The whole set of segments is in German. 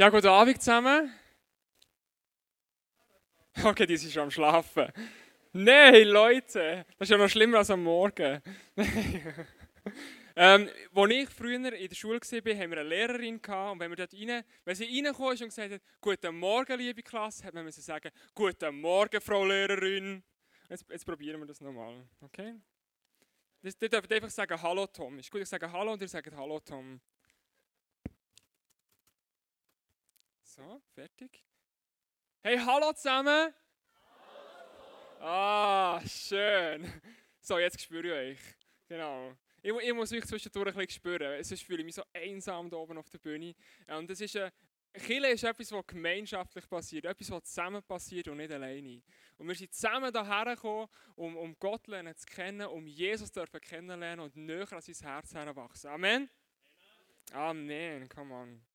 Ja, guten Abend zusammen. Okay, die sind schon am Schlafen. Nein, Leute, das ist ja noch schlimmer als am Morgen. ähm, als ich früher in der Schule war, haben wir eine Lehrerin gehabt, und wenn, wir dort rein, wenn sie reingekommen ist und gesagt hat, Guten Morgen, liebe Klasse, hat man müssen sagen, Guten Morgen, Frau Lehrerin. Jetzt, jetzt probieren wir das nochmal, okay? Ihr dürft einfach sagen, Hallo Tom. Ist gut, ich sage Hallo und ihr sagt Hallo Tom. So, fertig. Hey, hallo zusammen! Ah, schön. So, jetzt spüre ich euch. Genau. Ich, ich muss euch zwischendurch ein bisschen spüren, sonst fühle ich mich so einsam da oben auf der Bühne. Und das ist eine, Kirche ist etwas, was gemeinschaftlich passiert, etwas, was zusammen passiert und nicht alleine. Und wir sind zusammen hierher gekommen, um, um Gott zu kennen, um Jesus zu kennenlernen und näher an sein Herz heranwachsen. Amen? Amen. Amen. Come on.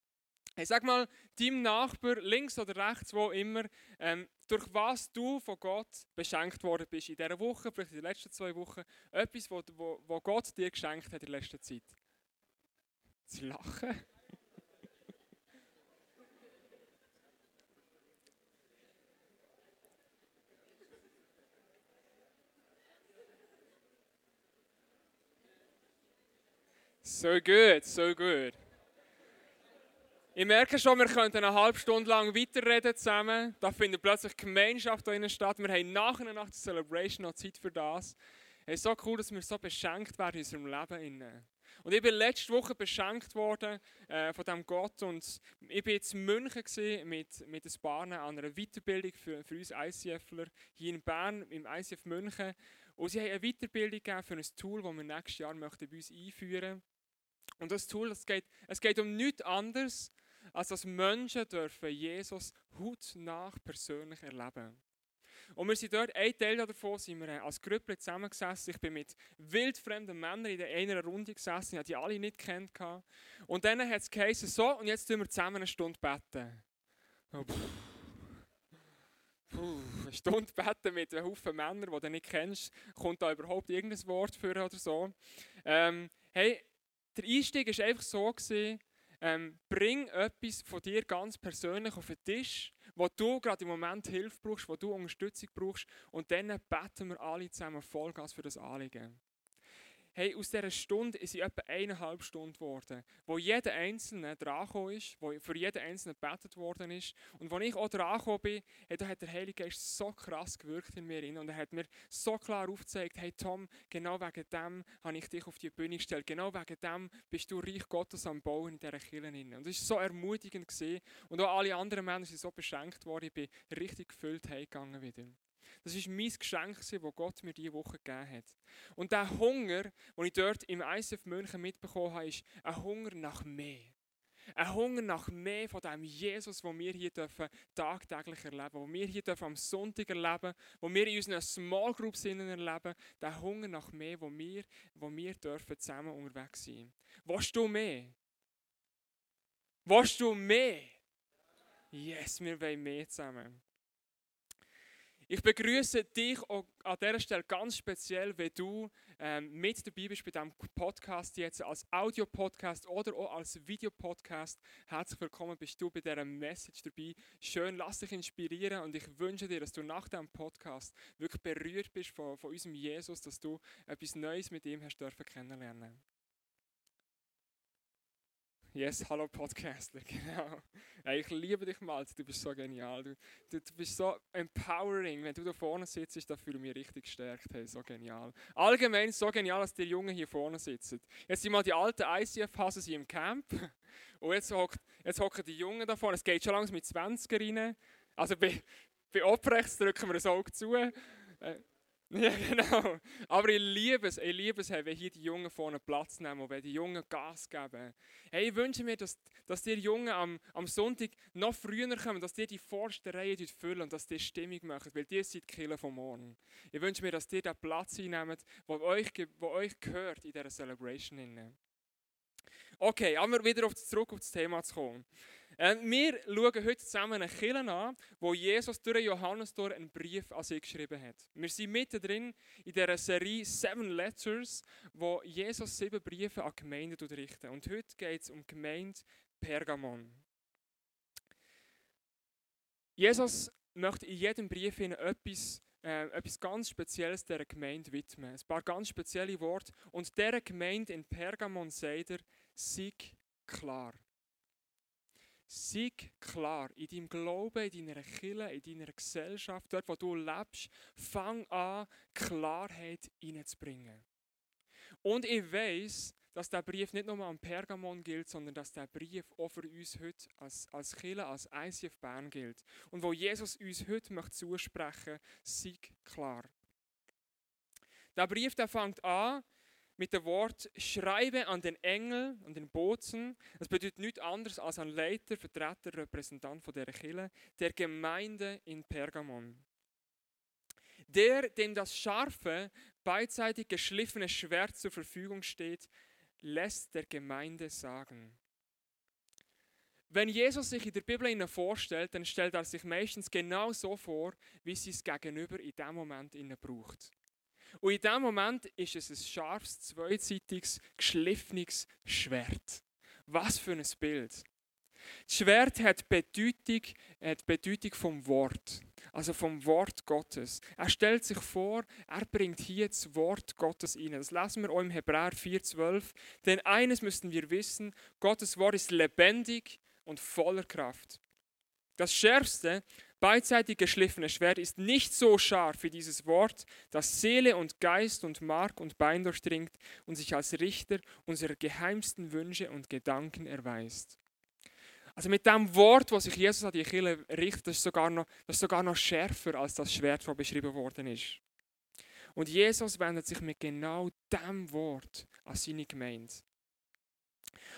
Hey, sag mal deinem Nachbar, links oder rechts, wo immer, ähm, durch was du von Gott beschenkt worden bist in dieser Woche, vielleicht in den letzten zwei Wochen, etwas, wo, wo, wo Gott dir geschenkt hat in der letzten Zeit. Sie lachen. So gut, so gut. Ich merke schon, wir könnten eine halbe Stunde lang weiterreden zusammen. Da findet plötzlich Gemeinschaft da statt. Wir haben nachher nach der Celebration noch Zeit für das. Es ist so cool, dass wir so beschenkt werden in unserem Leben. Und ich bin letzte Woche beschenkt worden äh, von diesem Gott und ich war jetzt in München mit, mit ein paar an einer Weiterbildung für, für uns ICFler hier in Bern im ICF München. Und sie haben eine Weiterbildung gegeben für ein Tool, das wir nächstes Jahr möchten bei uns einführen möchten. Und das Tool, es geht, es geht um nichts anderes, als dass Menschen dürfen Jesus hautnah persönlich erleben. Und wir sind dort, ein Teil davon sind wir als Gruppe zusammengesessen. Ich bin mit wildfremden Männern in einer Runde gesessen, ich habe die alle nicht kennt. Und dann hat es geheißen, so, und jetzt tun wir zusammen eine Stunde beten. Oh, Puh, eine Stunde beten mit einem Haufen Männern, die du nicht kennst, kommt da überhaupt irgendein Wort für oder so. Ähm, hey, der Einstieg war einfach so, gewesen, ähm, bring etwas von dir ganz persönlich auf den Tisch, wo du gerade im Moment Hilfe brauchst, wo du Unterstützung brauchst und dann beten wir alle zusammen Vollgas für das Anliegen. Hey, aus dieser Stunde ist sie etwa eineinhalb Stunden geworden, wo jeder Einzelne dran ist, wo für jeden Einzelnen gebetet worden ist. Und als ich auch dran bin, hey, da hat der Heilige Geist so krass gewirkt in mir. Und er hat mir so klar aufgezeigt, hey Tom, genau wegen dem habe ich dich auf die Bühne gestellt. Genau wegen dem bist du Reich Gottes am Bauen in dieser Kirche. Und das war so ermutigend. Gewesen. Und auch alle anderen Männer sind so beschenkt worden. Ich bin richtig gefüllt heimgegangen wieder. Das war mein Geschenk, das Gott mir diese Woche gegeben hat. Und der Hunger, den ich dort im ICF München mitbekommen habe, ist ein Hunger nach mehr. Ein Hunger nach mehr von dem Jesus, den wir hier dürfen tagtäglich erleben dürfen, den wir hier dürfen am Sonntag erleben den wir in unseren Small Groups erleben. Der Hunger nach mehr, wo wir, wo wir dürfen zusammen unterwegs sein Willst du mehr? Willst du mehr? Yes, wir wollen mehr zusammen. Ich begrüße dich an dieser Stelle ganz speziell, wenn du ähm, mit dabei bist bei diesem Podcast jetzt als Audio-Podcast oder auch als Videopodcast. Herzlich willkommen bist du bei dieser Message dabei. Schön, lass dich inspirieren und ich wünsche dir, dass du nach diesem Podcast wirklich berührt bist von, von unserem Jesus, dass du etwas Neues mit ihm hast dürfen kennenlernen. Yes, hallo Podcastler, genau. Hey, ich liebe dich mal, du bist so genial. Du, du, du, bist so empowering. Wenn du da vorne sitzt, da fühle ich mich richtig gestärkt. Hey, so genial. Allgemein so genial, dass die Jungen hier vorne sitzen. Jetzt sind mal die alten ICF-Hasen im Camp. Und jetzt, hocken jetzt hocken die Jungen da vorne. Es geht schon langsam mit 20 rein. Also bei, bei Oprechts drücken wir das Auge zu. Äh, Ja, genau. Aber ich liebe es, ich liebe es, wenn hier die Jungen vorne Platz nehmen und wenn die Jungen Gas geben. Hey, ich wünsche mir, dass, dass die Jungen am, am Sonntag noch früher kommen, dass die die vorste Reihe füllen und dass die Stimmung machen, weil die sind die Killer vom Morgen. Ich wünsche mir, dass die den Platz einnehmen, der euch, euch gehört in dieser Celebration. Okay, aber wieder auf, zurück auf das Thema zu kommen. Äh, wir schauen heute zusammen eine Kirche an, wo Jesus durch Johannes durch einen Brief an sie geschrieben hat. Wir sind mittendrin in dieser Serie Seven Letters, wo Jesus sieben Briefe an Gemeinden richtet. Und heute geht es um die Gemeinde Pergamon. Jesus möchte in jedem Brief Ihnen etwas, äh, etwas ganz Spezielles der Gemeinde widmen. Ein paar ganz spezielle Worte. Und der Gemeinde in Pergamon sagt er, sei klar. Sei klar in deinem Glauben, in deiner Kirche, in deiner Gesellschaft, dort wo du lebst, fang an, Klarheit hineinzubringen. Und ich weiß, dass der Brief nicht nur am Pergamon gilt, sondern dass der Brief auch für uns heute als, als Kirche, als ICF Bern gilt. Und wo Jesus uns heute möchte zusprechen, sei klar. Der Brief der fängt an mit dem Wort Schreibe an den Engel, an den Boten. Das bedeutet nichts anderes als ein Leiter, Vertreter, Repräsentant von der Kirche, der Gemeinde in Pergamon. Der, dem das scharfe, beidseitig geschliffene Schwert zur Verfügung steht, lässt der Gemeinde sagen. Wenn Jesus sich in der Bibel ihnen vorstellt, dann stellt er sich meistens genau so vor, wie sie es gegenüber in dem Moment ihnen braucht. Und in dem Moment ist es ein scharfes, zweiseitiges, geschliffenes Schwert. Was für ein Bild. Das Schwert hat Bedeutung, hat Bedeutung vom Wort, also vom Wort Gottes. Er stellt sich vor, er bringt hier das Wort Gottes rein. Das lesen wir auch im Hebräer 4,12. Denn eines müssen wir wissen: Gottes Wort ist lebendig und voller Kraft. Das schärfste, beidseitig geschliffene Schwert ist nicht so scharf wie dieses Wort, das Seele und Geist und Mark und Bein durchdringt und sich als Richter unserer geheimsten Wünsche und Gedanken erweist. Also mit dem Wort, das sich Jesus an die Kirche richtet, das ist, sogar noch, das ist sogar noch schärfer als das Schwert, das beschrieben worden ist. Und Jesus wendet sich mit genau dem Wort an seine Gemeinde.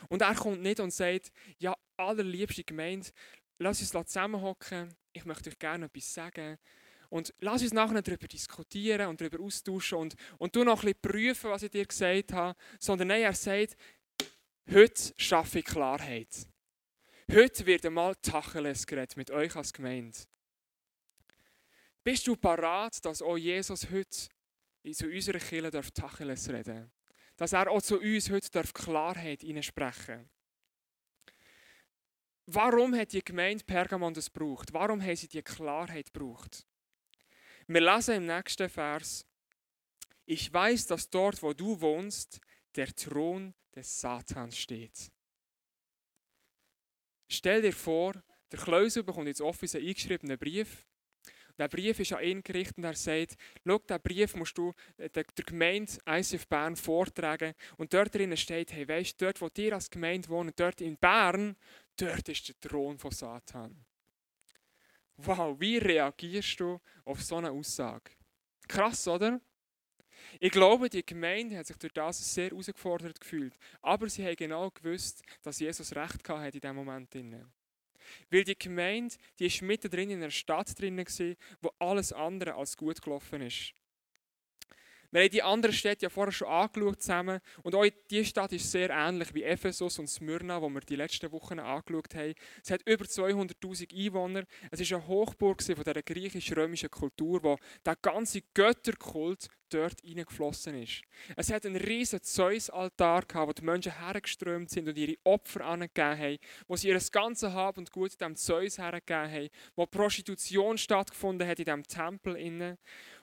Und er kommt nicht und sagt, ja, allerliebste Gemeinde, lass uns zusammenhocken, ich möchte euch gerne etwas sagen. Und lass uns nachher darüber diskutieren und darüber austauschen und, und du noch ein bisschen prüfen, was ich dir gesagt habe. Sondern nein, er sagt, heute schaffe ich Klarheit. Heute wird einmal Tacheles geredet mit euch als Gemeinde. Bist du parat, dass auch Jesus heute zu unserer Kirche darf Tacheles reden Dass er auch zu uns heute darf Klarheit sprechen Warum hat die Gemeinde Pergamon das gebraucht? Warum haben sie die Klarheit gebraucht? Wir lesen im nächsten Vers, ich weiß, dass dort, wo du wohnst, der Thron des Satans steht. Stell dir vor, der Kleusel bekommt jetzt Office einen eingeschriebenen Brief. Der Brief ist an ihn gerichtet und er sagt, schau, diesen Brief musst du der, der Gemeinde ICF Bern vortragen. Und dort drinnen steht, hey, weißt dort, wo dir als Gemeinde wohnen, dort in Bern, dort ist der Thron von Satan. Wow, wie reagierst du auf so eine Aussage? Krass, oder? Ich glaube, die Gemeinde hat sich durch das sehr herausgefordert gefühlt. Aber sie haben genau gewusst, dass Jesus Recht hatte in diesem Moment. Weil die Gemeinde, die ist mittendrin in einer Stadt drin, wo alles andere als gut gelaufen ist. Wir haben die anderen Städte ja vorher schon angeschaut zusammen. Und auch diese Stadt ist sehr ähnlich wie Ephesus und Smyrna, wo wir die letzten Wochen angeschaut haben. Es hat über 200.000 Einwohner. Es ist eine Hochburg von der griechisch-römischen Kultur, wo der ganze Götterkult dort hineingeflossen ist. Es hat einen riesen Zeus-Altar wo die Menschen hergeströmt sind und ihre Opfer angegeben haben, wo sie ihr ganzes Hab und Gut dem Zeus hergegeben haben, wo Prostitution stattgefunden hat in diesem Tempel. Innen.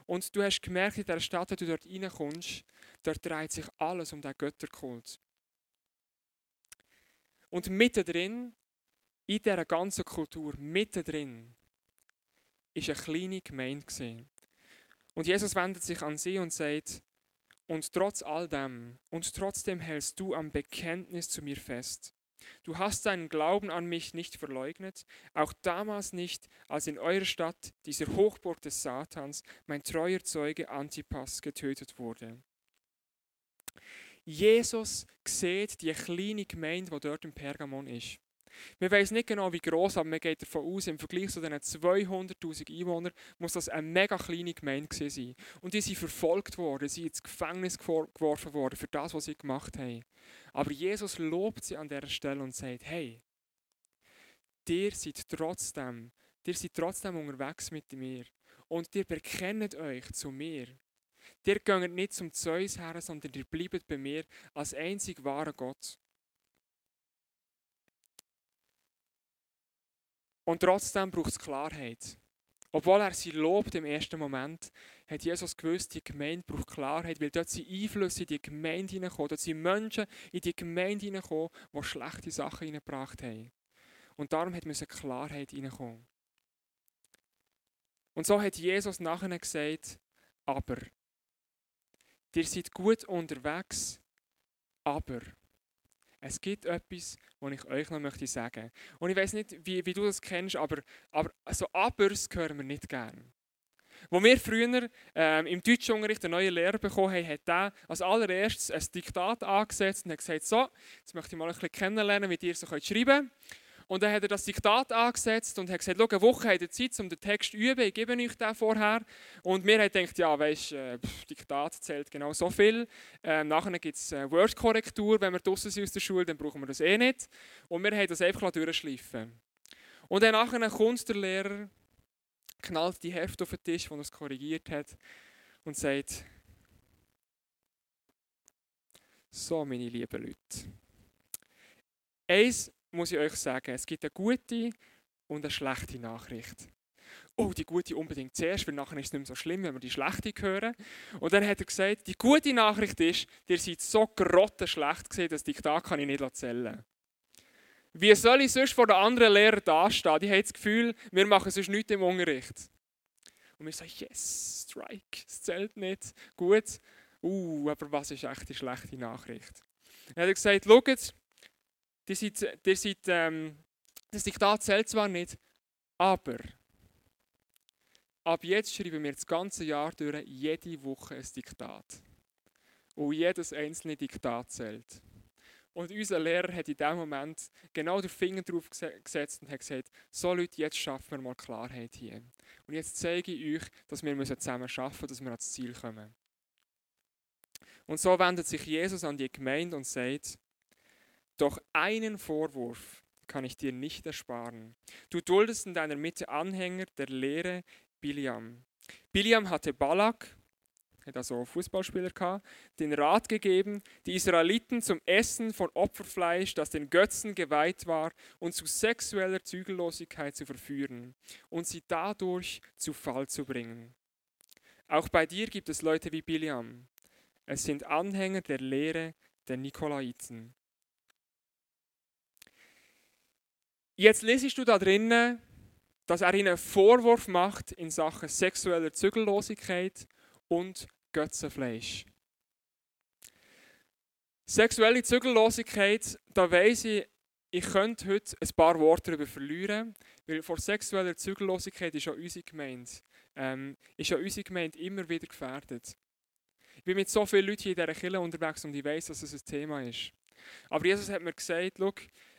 Und du hast gemerkt, in dieser Stadt, wenn du dort reinkommst, dort dreht sich alles um den Götterkult. Und mittendrin, in dieser ganzen Kultur, mittendrin, ist eine kleine Gemeinde. Und Jesus wendet sich an sie und sagt, und trotz all dem, und trotzdem hältst du am Bekenntnis zu mir fest. Du hast deinen Glauben an mich nicht verleugnet, auch damals nicht, als in eurer Stadt, dieser Hochburg des Satans, mein treuer Zeuge Antipas getötet wurde. Jesus sieht die kleine Gemeinde, die dort im Pergamon ist. Wir wissen nicht genau, wie groß, aber man geht davon aus, im Vergleich zu diesen 200.000 Einwohnern muss das eine mega kleine Gemeinde sein. Und die sind verfolgt worden, sie sind ins Gefängnis geworfen worden für das, was sie gemacht haben. Aber Jesus lobt sie an dieser Stelle und sagt, hey, ihr seid trotzdem, ihr seid trotzdem unterwegs mit mir und ihr bekennt euch zu mir. Ihr geht nicht zum Zeus her, sondern ihr bleibt bei mir als einzig wahrer Gott. Und trotzdem braucht es Klarheit. Obwohl er sie lobt im ersten Moment, hat Jesus gewusst, die Gemeinde braucht Klarheit, weil dort sind Einflüsse in die Gemeinde hineinkommen, dort sind Menschen in die Gemeinde hineinkommen, die schlechte Sachen hineingebracht haben. Und darum hat müssen Klarheit hineinkommen. Und so hat Jesus nachher gesagt, aber, ihr seid gut unterwegs, aber, es gibt etwas, was ich euch noch möchte sagen. Und ich weiß nicht, wie, wie du das kennst, aber, aber so Abers hören wir nicht gern. Wo wir früher ähm, im Deutschunterricht einen neuen Lehrer bekommen haben, hat er als allererstes ein Diktat angesetzt und hat gesagt, so, jetzt möchte ich mal ein bisschen kennenlernen, wie ihr so schreiben könnt. Und dann hat er das Diktat angesetzt und hat gesagt, schau, eine Woche habt ihr Zeit, um den Text zu üben, ich gebe euch den vorher. Und wir haben gedacht, ja, weisst, äh, Diktat zählt genau so viel. Ähm, nachher gibt es äh, Word-Korrektur, wenn wir draußen sind aus der Schule, dann brauchen wir das eh nicht. Und wir haben das einfach durchschleifen Und dann nachher kommt der Lehrer, knallt die Hefte auf den Tisch, wo er es korrigiert hat, und sagt, so, meine lieben Leute. Eins muss ich euch sagen, es gibt eine gute und eine schlechte Nachricht. Oh, die gute unbedingt zuerst, weil nachher ist es nicht mehr so schlimm, wenn wir die schlechte hören. Und dann hat er gesagt, die gute Nachricht ist, ihr seid so grottenschlecht gesehen, das Diktat kann ich nicht erzählen. Wie soll ich sonst vor den anderen Lehrern dastehen? Die haben das Gefühl, wir machen sonst nichts im Unterricht. Und wir sagen, yes, Strike, es zählt nicht. Gut. Uh, aber was ist echt die schlechte Nachricht? Dann hat er gesagt, schaut, die seid, die seid, ähm, das Diktat zählt zwar nicht, aber ab jetzt schreiben wir das ganze Jahr durch jede Woche ein Diktat. Und jedes einzelne Diktat zählt. Und unser Lehrer hat in dem Moment genau den Finger drauf gesetzt und hat gesagt, so Leute, jetzt schaffen wir mal Klarheit hier. Und jetzt zeige ich euch, dass wir zusammen schaffen müssen, dass wir ans Ziel kommen. Und so wendet sich Jesus an die Gemeinde und sagt, doch einen Vorwurf kann ich dir nicht ersparen. Du duldest in deiner Mitte Anhänger der Lehre Biliam. Biliam hatte Balak, also Fußballspieler gehabt, den Rat gegeben, die Israeliten zum Essen von Opferfleisch, das den Götzen geweiht war, und zu sexueller Zügellosigkeit zu verführen und sie dadurch zu Fall zu bringen. Auch bei dir gibt es Leute wie Biliam. Es sind Anhänger der Lehre der Nikolaiten. Jetzt lesest du da drinnen, dass er ihnen Vorwurf macht in Sachen sexueller Zügellosigkeit und Götzenfleisch. Sexuelle Zügellosigkeit, da weiss ich, ich könnte heute ein paar Worte darüber verlieren, weil vor sexueller Zügellosigkeit ist ja unsere Gemeinde, ähm, ist ja unsere Gemeinde immer wieder gefährdet. Ich bin mit so vielen Leuten in dieser Kirche unterwegs und ich weiß, dass es ein Thema ist. Aber Jesus hat mir gesagt, schau,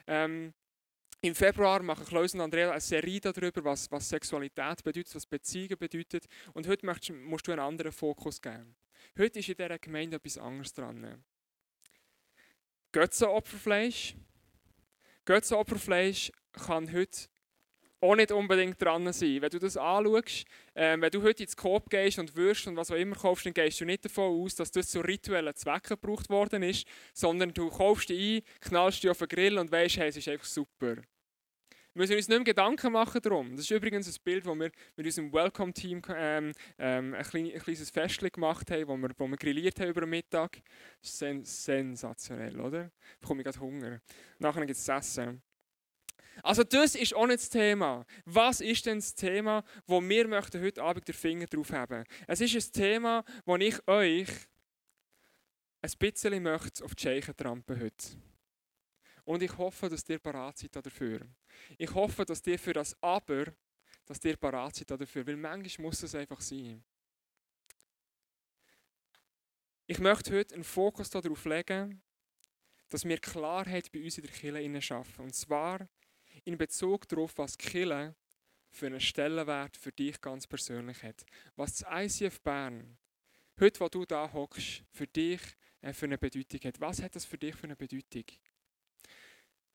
ähm, im Februar machen Klaus und Andrea eine Serie darüber, was, was Sexualität bedeutet, was Beziehungen bedeutet. Und heute möchtest, musst du einen anderen Fokus geben. Heute ist in dieser Gemeinde etwas anderes dran. Götzenopferfleisch. Götzenopferfleisch kann heute auch nicht unbedingt dran sein. Wenn du das anschaust, äh, wenn du heute ins Coop gehst und wirst und was auch immer kaufst, dann gehst du nicht davon aus, dass das zu rituellen Zwecken gebraucht worden ist, sondern du kaufst dich ein, knallst dich auf den Grill und weißt, hey, es ist einfach super. Wir müssen uns nicht mehr Gedanken machen darum. Das ist übrigens ein Bild, das wir mit unserem Welcome-Team ähm, ähm, ein, klein, ein kleines Fest gemacht haben, wo wir, wo wir grilliert haben über den Mittag. Sen sensationell, oder? Ich bekomme gerade Hunger. Nachher gibt es Essen. Also das ist auch nicht das Thema. Was ist denn das Thema, wo wir möchten heute Abend den Finger drauf haben? Es ist ein Thema, wo ich euch ein bisschen möchte auf die Scheichen trampen heute. Und ich hoffe, dass ihr parat seid dafür. Ich hoffe, dass ihr für das Aber, dass ihr parat seid dafür, weil manchmal muss es einfach sein. Ich möchte heute einen Fokus darauf legen, dass wir Klarheit bei uns in der Kirche schaffen. Und zwar in Bezug darauf, was Kirche für einen Stellenwert für dich ganz persönlich hat. Was das ICF Bern, heute, wo du da hockst, für dich äh, für eine Bedeutung hat. Was hat das für dich für eine Bedeutung?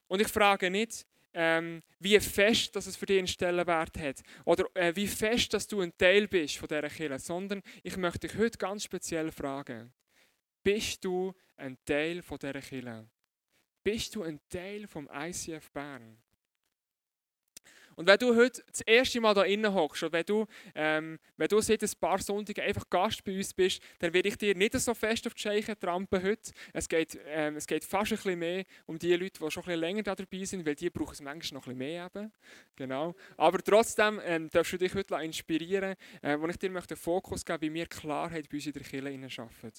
Und ich frage nicht, ähm, wie fest dass es für dich einen Stellenwert hat oder äh, wie fest dass du ein Teil bist von dieser Kirche, sondern ich möchte dich heute ganz speziell fragen, bist du ein Teil von dieser Kirche? Bist du ein Teil vom ICF Bern? Und wenn du heute das erste Mal da innen hockst und wenn du, ähm, wenn du seit ein paar Sonntagen einfach Gast bei uns bist, dann werde ich dir nicht so fest auf die Scheiche trampen heute. Es geht, ähm, es geht fast ein bisschen mehr um die Leute, die schon ein bisschen länger da dabei sind, weil die brauchen es manchmal noch ein bisschen mehr eben. Genau. Aber trotzdem ähm, darfst du dich heute inspirieren, äh, wo ich dir möchte Fokus geben, wie wir Klarheit bei uns in der Kirche schaffen.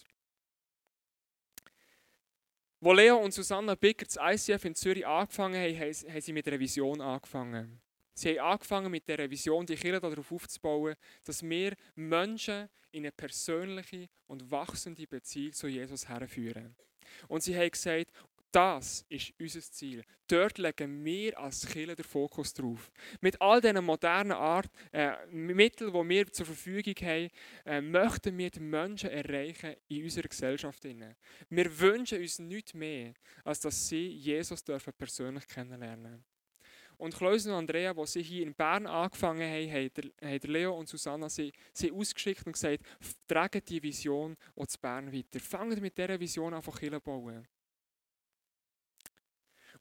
Wo Leo und Susanna Bicker das ICF in Zürich angefangen haben, haben sie mit einer Vision angefangen. Sie haben angefangen mit dieser Vision, die Kirche darauf aufzubauen, dass wir Menschen in eine persönliche und wachsende Beziehung zu Jesus herführen. Und sie haben gesagt, das ist unser Ziel. Dort legen wir als Kirche den Fokus drauf. Mit all diesen modernen Art, äh, Mitteln, die wir zur Verfügung haben, äh, möchten wir die Menschen erreichen in unserer Gesellschaft. Wir wünschen uns nichts mehr, als dass sie Jesus dürfen persönlich kennenlernen und Klaus und Andrea, die sie hier in Bern angefangen haben, haben Leo und Susanna sie, sie ausgeschickt und gesagt, tragen die Vision auch zu Bern weiter. Fangen mit dieser Vision an, zu bauen.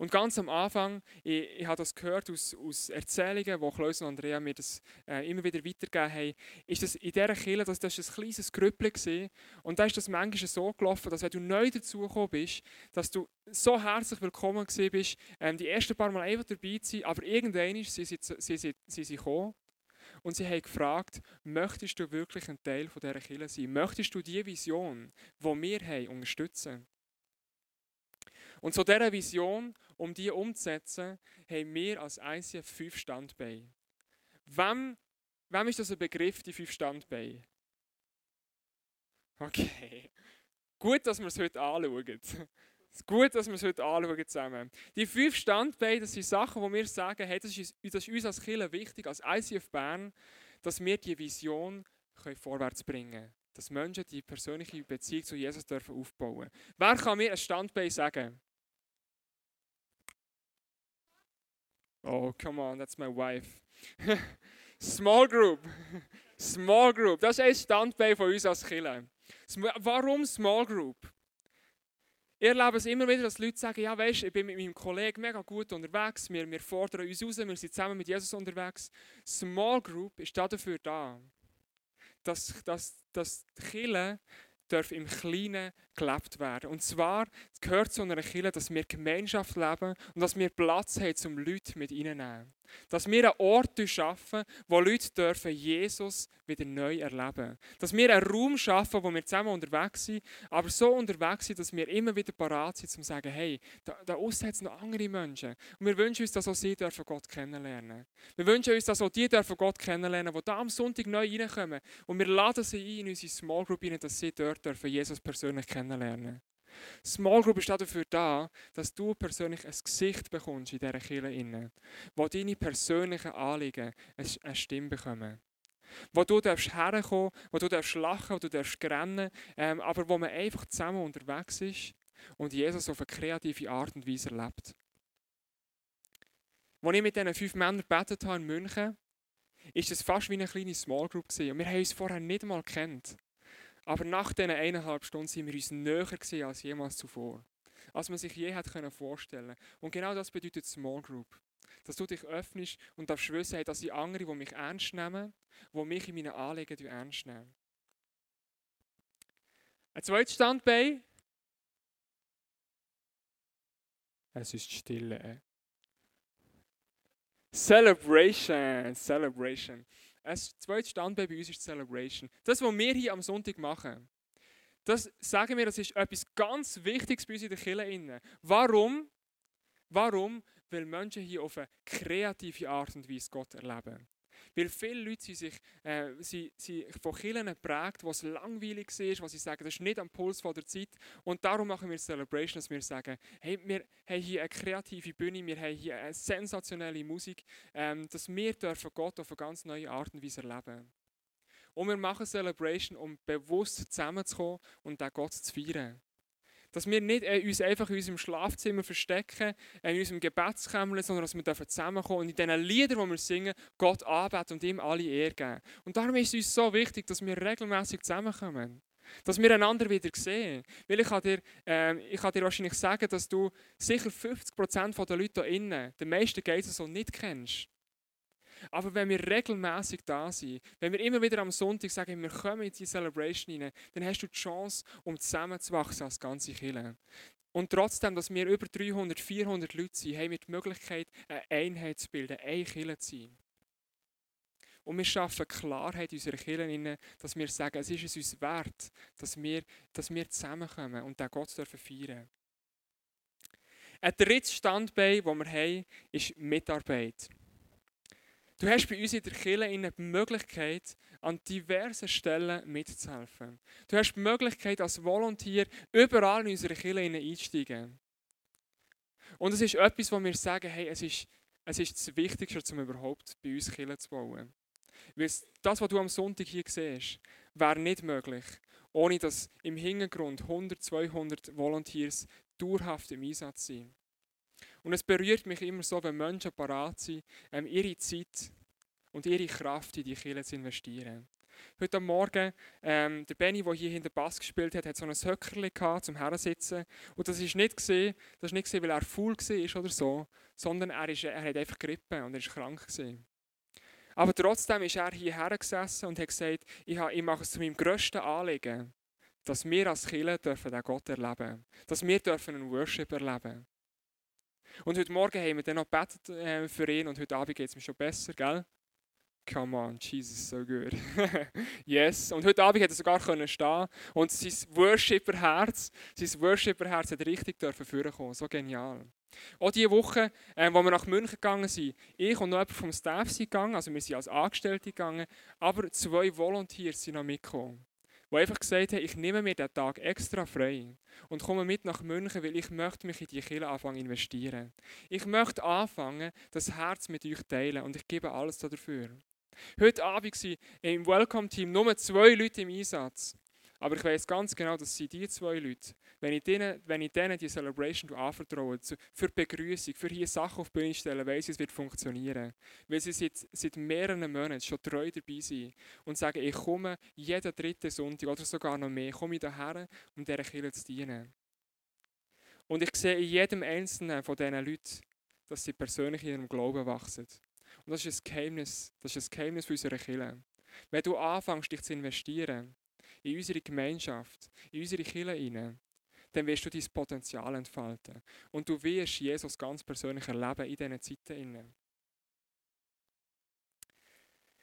Und ganz am Anfang, ich, ich habe das gehört aus, aus Erzählungen, die Klaus und Andrea mir das äh, immer wieder weitergegeben haben, ist das in dieser Kirche, das, das ein kleines Grüppel gewesen. Und da ist das manchmal so gelaufen, dass wenn du neu dazugekommen bist, dass du so herzlich willkommen gewesen bist, ähm, die ersten paar Mal einfach dabei zu sein, aber irgendwann sind sie, sie, sie, sie, sie gekommen und sie haben gefragt, möchtest du wirklich ein Teil dieser Kirche sein? Möchtest du die Vision, die wir haben, unterstützen? Und zu dieser Vision, um die umzusetzen, haben wir als ICF fünf Standbeine. Wem, wem ist das ein Begriff, die fünf Standbeine? Okay. Gut, dass wir es heute anschauen. Es ist gut, dass wir es heute anschauen zusammen. Die fünf Standbeine, das sind Sachen, wo wir sagen, hey, das, ist, das ist uns als Kirche wichtig, als ICF Bern, dass wir die Vision können vorwärts bringen können. Dass Menschen die persönliche Beziehung zu Jesus dürfen aufbauen Wer kann mir ein Standbein sagen? Oh, come on, that's my wife. Small Group. Small Group. Das ist ein Standbein von uns als Killer. Warum Small Group? Ich erlebe es immer wieder, dass Leute sagen, ja weißt, ich bin mit meinem Kollegen mega gut unterwegs, wir, wir fordern uns raus, wir sind zusammen mit Jesus unterwegs. Small Group ist dafür da, dass, dass, dass die Kirche darf im Kleinen gelebt werden. Und zwar gehört zu einer Kirche, dass wir Gemeinschaft leben und dass wir Platz haben, um Leute mit reinzunehmen. Dass wir einen Ort schaffen, wo Leute dürfen Jesus wieder neu erleben. Dass wir einen Raum schaffen, wo wir zusammen unterwegs sind, aber so unterwegs sind, dass wir immer wieder parat sind, um zu sagen, hey, da, da außen hat es noch andere Menschen. Und wir wünschen uns, dass auch sie dürfen Gott kennenlernen. Wir wünschen uns, dass auch die dürfen Gott kennenlernen, die da am Sonntag neu reinkommen. Und wir laden sie ein in unsere Small Group rein, dass sie dort dürfen Jesus persönlich kennenlernen. Small Group ist dafür da, dass du persönlich ein Gesicht bekommst in dieser Kirche, wo deine persönlichen Anliegen eine Stimme bekommen. Wo du darfst herkommen, wo du darfst lachen, wo du darfst rennen, ähm, aber wo man einfach zusammen unterwegs ist und Jesus auf eine kreative Art und Weise erlebt. Als ich mit diesen fünf Männern gebetet habe in München, ist es fast wie eine kleine Small Group gewesen. Und wir haben uns vorher nicht mal kennt. Aber nach diesen eineinhalb Stunden sind wir uns näher gewesen als jemals zuvor. Als man sich je hätte vorstellen. Und genau das bedeutet Small Group. Dass du dich öffnest und darfst wissen, hey, dass sind andere, die mich ernst nehmen, die mich in meinen Anliegen ernst nehmen. Ein zweites Standbein. Es ist Stille. Celebration, Celebration. Ein zweites Standbein bei uns ist die Celebration. Das, was wir hier am Sonntag machen, das sagen wir, das ist etwas ganz Wichtiges bei uns in der Kirche. Warum? Warum? Weil Menschen hier auf eine kreative Art und Weise Gott erleben. Weil viele Leute sind sich äh, sie, sie von Kirchen geprägt, was langweilig ist, was sie sagen, das ist nicht am Puls von der Zeit. Und darum machen wir Celebration, dass wir sagen, hey, wir haben hier eine kreative Bühne, wir haben hier eine sensationelle Musik, ähm, dass wir dürfen Gott auf eine ganz neue Art und Weise erleben. Und wir machen Celebration, um bewusst zusammenzukommen und auch Gott zu feiern. Dass wir nicht äh, uns einfach in unserem Schlafzimmer verstecken, in unserem Gebetskämmerchen, sondern dass wir zusammenkommen und in diesen Liedern, die wir singen, Gott anbeten und ihm alle Ehre geben. Und darum ist es uns so wichtig, dass wir regelmäßig zusammenkommen. Dass wir einander wieder sehen. Weil ich kann dir, äh, ich kann dir wahrscheinlich sagen, dass du sicher 50% der Leute hier innen, den meisten Geister so nicht kennst. Aber wenn wir regelmäßig da sind, wenn wir immer wieder am Sonntag sagen, wir kommen in die Celebration hinein, dann hast du die Chance, um zusammenzuwachsen als ganze Kirche. Und trotzdem, dass wir über 300, 400 Leute sind, haben wir die Möglichkeit, eine Einheit zu bilden, eine Kirche zu sein. Und wir schaffen Klarheit in unserer Kirche, dass wir sagen, es ist es uns wert, dass wir, dass wir zusammenkommen und den Gott dürfen feiern Ein drittes Standbein, das wir haben, ist Mitarbeit. Du hast bei uns in der Kirche die Möglichkeit, an diversen Stellen mitzuhelfen. Du hast die Möglichkeit, als Volontier überall in unsere Kirche einzusteigen. Und es ist etwas, wo wir sagen, hey, es ist, es ist das Wichtigste, um überhaupt bei uns Kirche zu bauen. Weil das, was du am Sonntag hier siehst, wäre nicht möglich, ohne dass im Hintergrund 100, 200 Volunteers dauerhaft im Einsatz sind. Und es berührt mich immer so, wenn Menschen parat sind, ähm, ihre Zeit und ihre Kraft in die Kirche zu investieren. Heute Morgen, ähm, der Benny, der hier hinter Bass gespielt hat, hat so ein Höckerli zum Hersitzen. Und das ist nicht gesehen, das ist nicht gesehen, weil er faul war oder so, sondern er, ist, er hat einfach Grippe und er ist krank gewesen. Aber trotzdem ist er hierher gesessen und hat gesagt, ich, ich mache es zu meinem grössten Anliegen, dass wir als Kirche dürfen den Gott erleben Dass wir dürfen einen Worship erleben Und heute Morgen haben wir dann noch gebetet äh, für ihn und heute Abend geht es mir schon besser, gell? Come on, Jesus, so gut. yes. Und heute Abend hat er sogar können stehen und sein Worshipper-Herz, sein Worshipper-Herz hat richtig dürfen führen So genial. Auch diese Woche, äh, wo wir nach München gegangen sind, ich und noch jemand vom Staff sind gegangen, also wir sind als Angestellte gegangen, aber zwei Volunteers sind noch mitgekommen, die einfach gesagt haben, ich nehme mir den Tag extra frei und komme mit nach München, weil ich möchte mich in die Kirche anfangen investieren. Ich möchte anfangen, das Herz mit euch teilen und ich gebe alles dafür. Heute Abend waren im Welcome-Team nur zwei Leute im Einsatz. Aber ich weiß ganz genau, dass sie die zwei Leute, wenn ich denen, wenn ich denen die Celebration anvertraue, für die Begrüßung, für hier Sachen auf die Bühne stellen, weiss ich, es wird funktionieren. Weil sie seit, seit mehreren Monaten schon treu dabei sind und sagen, ich komme jeden dritten Sonntag oder sogar noch mehr, komme ich daher, um dieser Kirche zu dienen. Und ich sehe in jedem einzelnen von diesen Leuten, dass sie persönlich in ihrem Glauben wachsen. Und das ist ein Geheimnis, das ist ein Geheimnis für unsere Kirche. Wenn du anfängst, dich zu investieren, in unsere Gemeinschaft, in unsere Kirche hinein, dann wirst du dein Potenzial entfalten. Und du wirst Jesus ganz persönlich erleben in diesen Zeiten.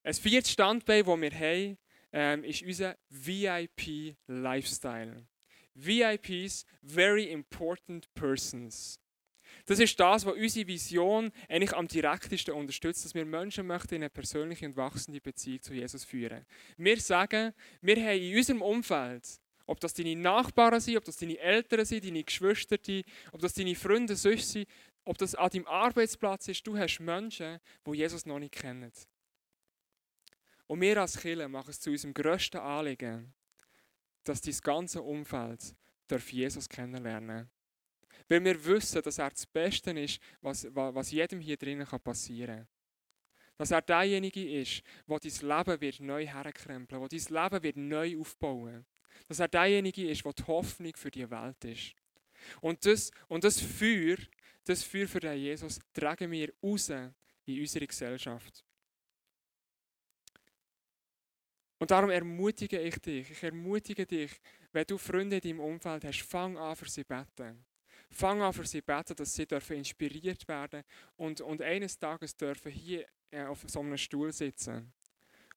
Ein viertes Standbein, das wir haben, ähm, ist unser VIP-Lifestyle. VIPs, Very Important Persons. Das ist das, was unsere Vision eigentlich am direktesten unterstützt, dass wir Menschen möchten in eine persönliche und wachsende Beziehung zu Jesus führen. Wir sagen, wir haben in unserem Umfeld, ob das deine Nachbarn sind, ob das deine Eltern sind, deine Geschwister, ob das deine Freunde sind, ob das an deinem Arbeitsplatz ist, du hast Menschen, die Jesus noch nicht kennen. Und wir als Kirche machen es zu unserem grössten Anliegen, dass dein ganze Umfeld Jesus kennenlernen darf. Weil wir wissen, dass er das Beste ist, was, was jedem hier drinnen passieren kann. Dass er derjenige ist, der dein Leben wird neu herkrempeln wird, der dein Leben wird neu aufbauen Dass er derjenige ist, der die Hoffnung für die Welt ist. Und das, und das Feuer, das Feuer für den Jesus, tragen wir raus in unsere Gesellschaft. Und darum ermutige ich dich, ich ermutige dich, wenn du Freunde in deinem Umfeld hast, fang an für sie beten. Fang an für sie beten, dass sie dürfen inspiriert werden und, und eines Tages dürfen hier äh, auf so einem Stuhl sitzen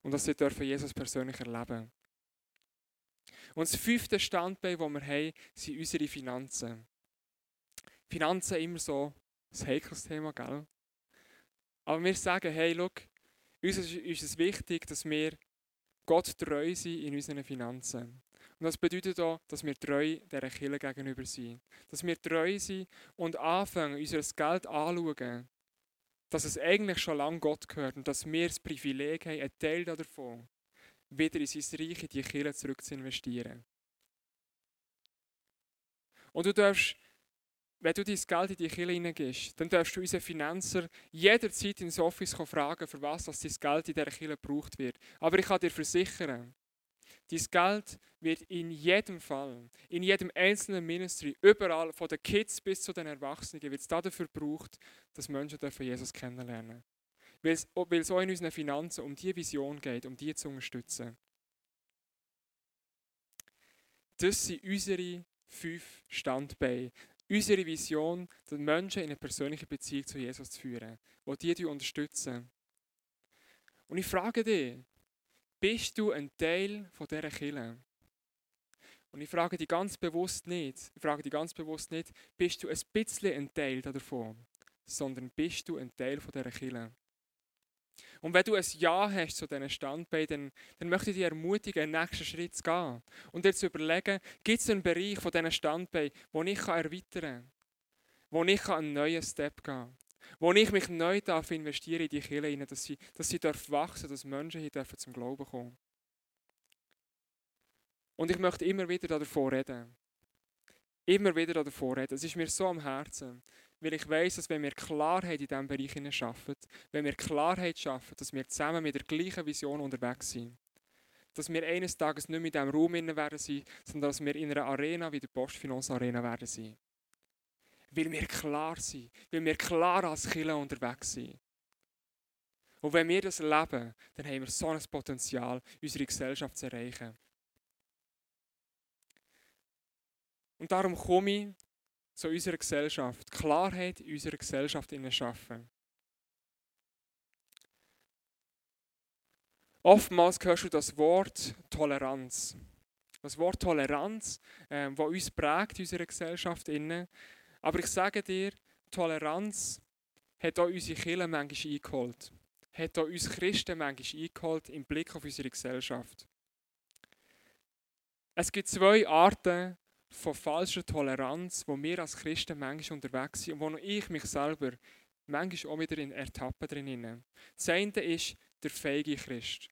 und dass sie dürfen Jesus persönlich erleben. Und das fünfte Standbein, das wir haben, sind unsere Finanzen. Finanzen immer so ein heikles Thema, gell? Aber wir sagen, hey, schau, uns ist es wichtig, dass wir Gott treu sind in unseren Finanzen. Und das bedeutet auch, dass wir treu dieser Kirche gegenüber sind. Dass wir treu sind und anfangen, unser Geld anzuschauen, dass es eigentlich schon lange Gott gehört und dass wir das Privileg haben, einen Teil davon wieder in sein Reich, in die Kirche zurück zu investieren. Und du darfst, wenn du dein Geld in die Kirche hineingehst, dann darfst du unseren Finanzer jederzeit ins Office fragen, für was das dein Geld in dieser Kirche gebraucht wird. Aber ich kann dir versichern, Dein Geld wird in jedem Fall, in jedem einzelnen Ministry, überall, von den Kids bis zu den Erwachsenen, wird es dafür gebraucht, dass Menschen Jesus kennenlernen es, weil es auch in unseren Finanzen um diese Vision geht, um die zu unterstützen. Das sind unsere fünf Standbeine. Unsere Vision, die Menschen in eine persönliche Beziehung zu Jesus zu führen, die die unterstützen. Und ich frage dich, bist du ein Teil von dieser Kirche? Und ich frage dich ganz bewusst nicht, ich frage dich ganz bewusst nicht, bist du ein bisschen ein Teil davon, sondern bist du ein Teil von dieser Kirche? Und wenn du ein Ja hast zu diesen Standbeinen, dann, dann möchte ich dich ermutigen, einen nächsten Schritt zu gehen. Und dir zu überlegen, gibt es einen Bereich von diesen Standbeinen, wo ich erweitern kann, wo ich einen neuen Step gehen kann, wo ich mich neu darf investieren in die Kirche, dass sie, dass sie dürfen wachsen dass Menschen hier dürfen zum Glauben kommen. Und ich möchte immer wieder davon reden. Immer wieder davon reden. Es ist mir so am Herzen. Weil ich weiß, dass wenn wir Klarheit in diesem Bereich schaffen, wenn wir Klarheit schaffen, dass wir zusammen mit der gleichen Vision unterwegs sind, dass wir eines Tages nicht mehr in diesem Raum werden sein, sondern dass wir in einer Arena wie der Postfinance Arena werden sein. Weil wir klar sind, weil wir klar als Killer unterwegs sind. Und wenn wir das leben, dann haben wir so ein Potenzial, unsere Gesellschaft zu erreichen. Und darum komme ich zu unserer Gesellschaft, Klarheit in unserer Gesellschaft schaffen. Oftmals hörst du das Wort Toleranz. Das Wort Toleranz, äh, das uns prägt in unserer Gesellschaft. Aber ich sage dir, Toleranz hat auch unsere Kirche manchmal eingeholt. Hat auch uns Christen manchmal eingeholt im Blick auf unsere Gesellschaft. Es gibt zwei Arten von falscher Toleranz, wo wir als Christen manchmal unterwegs sind und wo ich mich selber manchmal auch wieder in Ertappen drin. Das eine ist der feige Christ.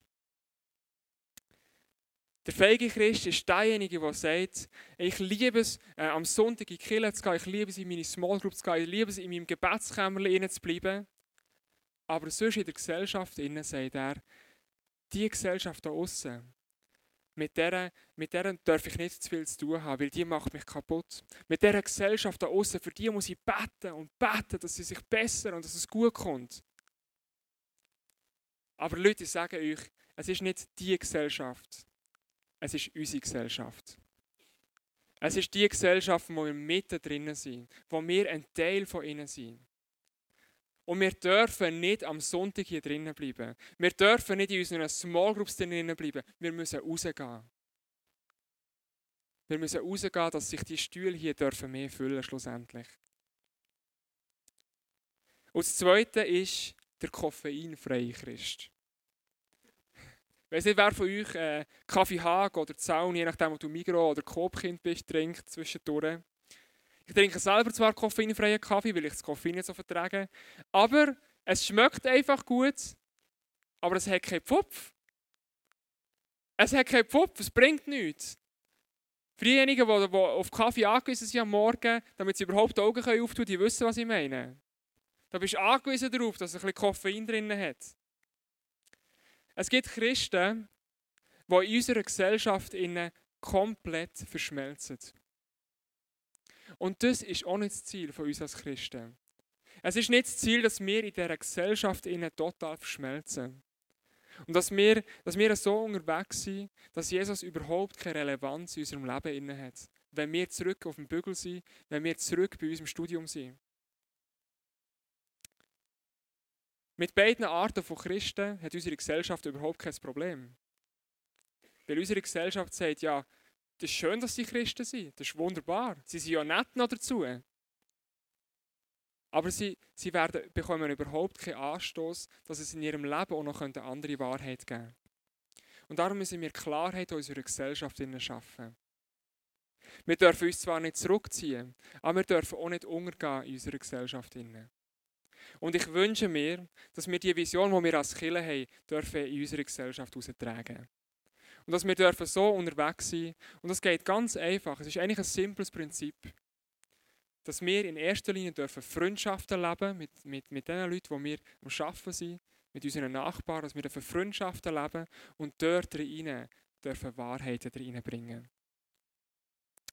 Der feige Christ ist derjenige, der sagt, ich liebe es, äh, am Sonntag in die Kirche zu gehen, ich liebe es, in meine Small Group zu gehen, ich liebe es, in meinem Gebetskämmerchen zu bleiben. Aber sonst in der Gesellschaft innen sagt er, die Gesellschaft da außen, mit der, mit darf ich nicht zu viel zu tun haben, weil die macht mich kaputt. Mit dieser Gesellschaft da außen, für die muss ich beten und beten, dass sie sich besser und dass es gut kommt. Aber Leute, ich sage euch, es ist nicht die Gesellschaft, es ist unsere Gesellschaft. Es ist die Gesellschaft, wo wir mitten drinnen sind, wo wir ein Teil von ihnen sind. Und wir dürfen nicht am Sonntag hier drinnen bleiben. Wir dürfen nicht in unseren Small Groups drinnen bleiben. Wir müssen rausgehen. Wir müssen rausgehen, dass sich die Stühle hier dürfen mehr füllen schlussendlich. Und das Zweite ist der koffeinfreie Christ. Ich weiß nicht, wer von euch äh, Kaffee Haag oder Zaun, je nachdem, ob du Migro oder Coop-Kind bist, trinkt zwischendurch. Ich trinke selber zwar koffeinfreien Kaffee, weil ich das Koffein nicht so vertrage, aber es schmeckt einfach gut, aber es hat keinen Pfupf. Es hat keinen Pfupf, es bringt nichts. Für diejenigen, die, auf Kaffee angewiesen sind am Morgen, damit sie überhaupt die Augen öffnen können, die wissen, was ich meine. Da bist du angewiesen darauf, dass es ein bisschen Koffein drin hat. Es gibt Christen, die in unserer Gesellschaft komplett verschmelzen. Und das ist auch nicht das Ziel von uns als Christen. Es ist nicht das Ziel, dass wir in dieser Gesellschaft total verschmelzen. Und dass wir, dass wir so unterwegs sind, dass Jesus überhaupt keine Relevanz in unserem Leben hat. Wenn wir zurück auf dem Bügel sind, wenn wir zurück bei unserem Studium sind. Mit beiden Arten von Christen hat unsere Gesellschaft überhaupt kein Problem. Weil unsere Gesellschaft sagt, ja, das ist schön, dass sie Christen sind. Das ist wunderbar. Sie sind ja nett noch dazu. Aber sie, sie werden, bekommen überhaupt keinen Anstoß, dass es in ihrem Leben auch noch eine andere Wahrheit geben könnte. Und darum müssen wir Klarheit in unserer Gesellschaft schaffen. Wir dürfen uns zwar nicht zurückziehen, aber wir dürfen auch nicht untergehen in unserer Gesellschaft. Und ich wünsche mir, dass wir die Vision, die wir als Kirche haben, dürfen in unserer Gesellschaft austragen. Und dass wir dürfen so unterwegs sein. Und das geht ganz einfach. Es ist eigentlich ein simples Prinzip. Dass wir in erster Linie dürfen Freundschaften leben mit, mit, mit den Leuten, die wir am Arbeiten sind, mit unseren Nachbarn, dass wir dürfen Freundschaften leben und dort rein dürfen Wahrheiten reinbringen.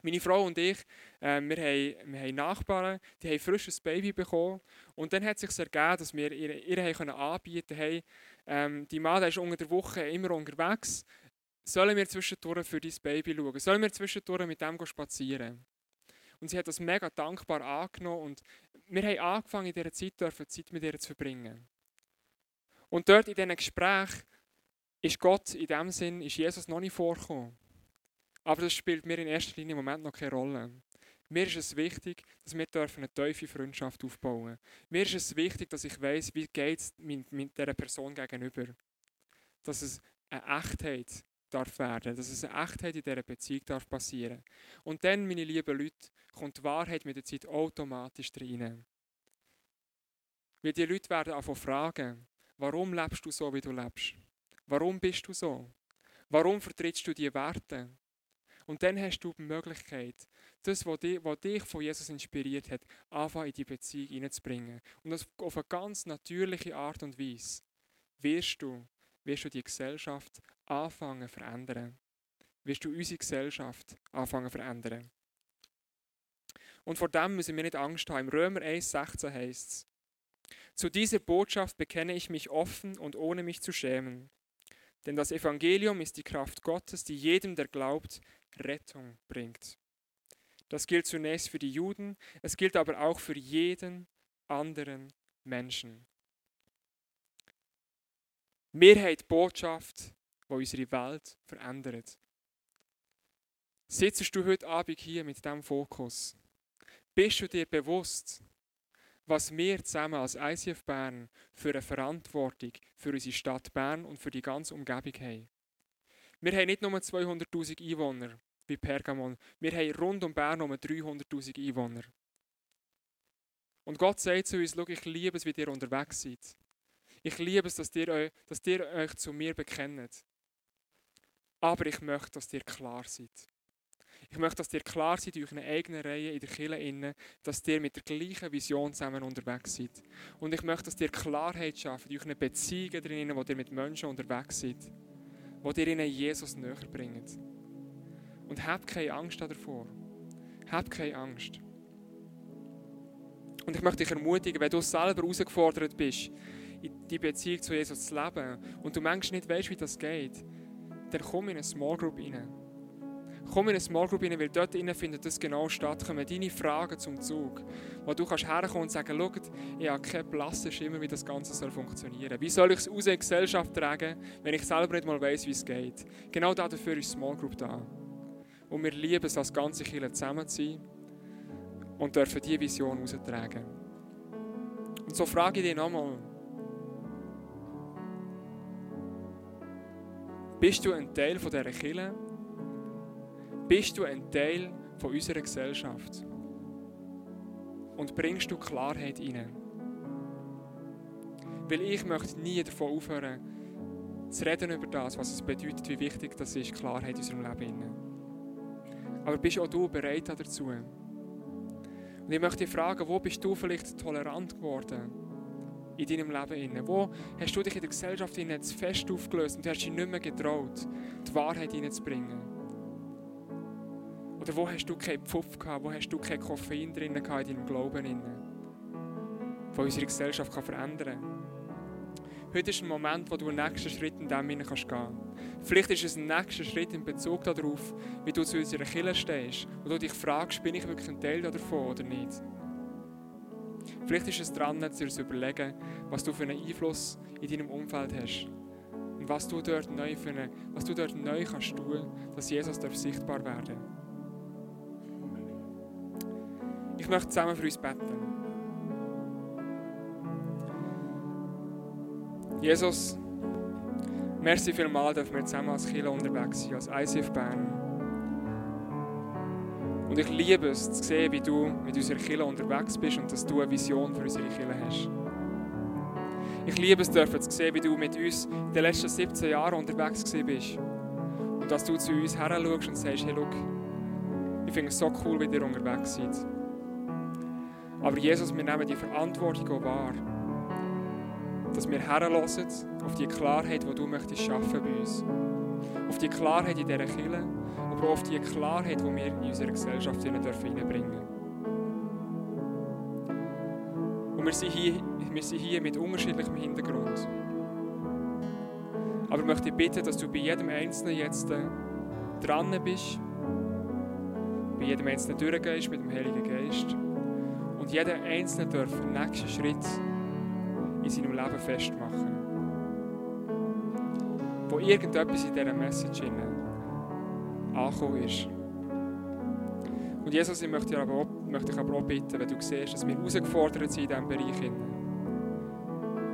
Meine Frau und ich, äh, wir, haben, wir haben Nachbarn, die haben frisches Baby bekommen. Und dann hat es sich ergeben, dass wir ihr, ihr können anbieten können, ähm, die Mann ist unter der Woche immer unterwegs, sollen wir zwischendurch für dein Baby schauen? Sollen wir zwischendurch mit dem spazieren? Und sie hat das mega dankbar angenommen und wir haben angefangen, in dieser Zeit dürfen, Zeit mit ihr zu verbringen. Und dort in diesen Gesprächen ist Gott in dem Sinn, ist Jesus noch nicht vorgekommen. Aber das spielt mir in erster Linie im Moment noch keine Rolle. Mir ist es wichtig, dass wir eine tiefe Freundschaft aufbauen dürfen. Mir ist es wichtig, dass ich weiß, wie geht es mit, mit dieser Person gegenüber. Dass es eine Echtheit darf werden, dass es eine Echtheit in dieser Beziehung darf passieren. Und dann, meine lieben Leute, kommt die Wahrheit mit der Zeit automatisch rein. Weil die Leute werden anfangen fragen, warum lebst du so, wie du lebst? Warum bist du so? Warum vertrittst du diese Werte? Und dann hast du die Möglichkeit, das, was dich, von Jesus inspiriert hat, einfach in die Beziehung hineinzubringen. Und das auf eine ganz natürliche Art und Weise wirst du, wirst du die Gesellschaft anfangen zu verändern. Wirst du unsere Gesellschaft anfangen zu verändern. Und vor dem müssen wir nicht Angst haben. Im Römer 1,16 heißt es: Zu dieser Botschaft bekenne ich mich offen und ohne mich zu schämen. Denn das Evangelium ist die Kraft Gottes, die jedem, der glaubt, Rettung bringt. Das gilt zunächst für die Juden, es gilt aber auch für jeden anderen Menschen. Wir haben die Botschaft, die unsere Welt verändert. Sitzt du heute Abend hier mit diesem Fokus? Bist du dir bewusst, was wir zusammen als ICF Bern für eine Verantwortung für unsere Stadt Bern und für die ganze Umgebung haben? Wir haben nicht nur 200.000 Einwohner, wie Pergamon. Wir haben rund um Bern um 300.000 Einwohner. Und Gott sagt zu uns, schau, ich liebe es, wie ihr unterwegs seid. Ich liebe es, dass ihr, dass ihr euch zu mir bekennt. Aber ich möchte, dass ihr klar seid. Ich möchte, dass ihr klar seid in euren eigenen Reihen, in der Kirche, dass ihr mit der gleichen Vision zusammen unterwegs seid. Und ich möchte, dass ihr Klarheit schafft in euren Beziehungen drinnen, wo ihr mit Menschen unterwegs seid, wo ihr ihnen Jesus näher bringt. Und hab keine Angst davor. Hab keine Angst. Und ich möchte dich ermutigen, wenn du selber herausgefordert bist, in die Beziehung zu Jesus zu leben und du manchmal nicht weißt, wie das geht, dann komm in eine Small Group rein. Komm in eine Small Group rein, weil dort innen findet das genau statt. Kommen deine Fragen zum Zug, wo du kannst herkommen und sagen, schau, ich habe keinen blassen Schimmer, wie das Ganze soll funktionieren soll. Wie soll ich es aus der Gesellschaft tragen, wenn ich selber nicht mal weiß, wie es geht? Genau dafür ist Small Group da. Und wir lieben es, als ganze Kirche zusammen zu sein und dürfen diese Vision austragen. Und so frage ich dich nochmal, bist du ein Teil von dieser Kirche? Bist du ein Teil von unserer Gesellschaft? Und bringst du Klarheit rein? Weil ich möchte nie davon aufhören, zu reden über das, was es bedeutet, wie wichtig das ist, Klarheit in unserem Leben. Aber bist auch du bereit dazu? Und ich möchte dich fragen, wo bist du vielleicht tolerant geworden in deinem Leben? Wo hast du dich in der Gesellschaft zu fest aufgelöst und hast dich nicht mehr getraut, die Wahrheit hineinzubringen? Oder wo hast du keinen Pfupf gehabt, wo hast du kein Koffein drin gehabt in deinem Glauben? Drin, wo unsere Gesellschaft kann verändern? Heute ist ein Moment, wo du einen nächsten Schritt in dem hinein gehen kannst. Vielleicht ist es ein nächster Schritt in Bezug darauf, wie du zu unserer Kirche stehst und du dich fragst, bin ich wirklich ein Teil davon oder nicht. Vielleicht ist es dran, dir zu überlegen, was du für einen Einfluss in deinem Umfeld hast und was du dort neu, für eine, was du dort neu kannst tun, dass Jesus sichtbar werden Ich möchte zusammen für uns beten. Jesus, merci vielmals, dass wir zusammen als Kirche unterwegs sind, als ICF Bern. Und ich liebe es zu sehen, wie du mit unserer Kirche unterwegs bist und dass du eine Vision für unsere Kirche hast. Ich liebe es dürfen zu sehen, wie du mit uns in den letzten 17 Jahren unterwegs bist. Und dass du zu uns her und sagst, hey, look, ich finde es so cool, wie ihr unterwegs seid. Aber Jesus, wir nehmen die Verantwortung auch wahr dass wir herlassen auf die Klarheit, die du möchtest schaffen bei uns. Auf die Klarheit in dieser Kirche aber auch auf die Klarheit, die wir in unserer Gesellschaft hineinbringen dürfen. Und wir sind, hier, wir sind hier mit unterschiedlichem Hintergrund. Aber ich möchte bitten, dass du bei jedem Einzelnen jetzt äh, dran bist, bei jedem Einzelnen durchgehst mit dem Heiligen Geist und jeder Einzelne darf den nächsten Schritt in seinem Leben festmachen. Wo irgendetwas in dieser Message angekommen ist. Und Jesus, ich möchte, aber auch, möchte dich aber auch bitten, wenn du siehst, dass wir herausgefordert sind in diesem Bereich.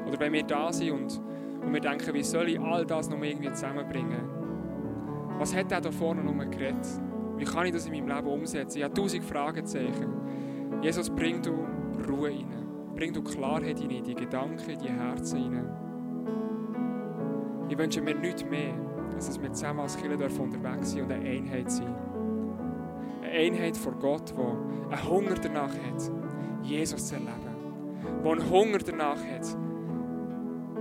Oder wenn wir da sind und, und wir denken, wie soll ich all das noch irgendwie zusammenbringen? Was hat er da vorne noch geredet? Wie kann ich das in meinem Leben umsetzen? Ich habe tausend Fragezeichen. Jesus, bring du Ruhe rein. Bring du Klarheit rein in die Gedanken, in die Herzen rein. Ich wünsche mir nichts mehr, als dass wir zusammen als Kinder unterwegs sind und eine Einheit sind. Eine Einheit vor Gott, die einen Hunger danach hat, Jesus zu erleben. Die einen Hunger danach hat,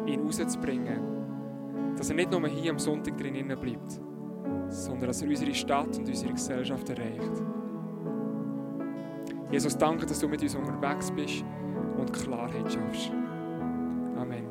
ihn rauszubringen. Dass er nicht nur hier am Sonntag drin bleibt, sondern dass er unsere Stadt und unsere Gesellschaft erreicht. Jesus, danke, dass du mit uns unterwegs bist und Klarheit schaffst. Amen.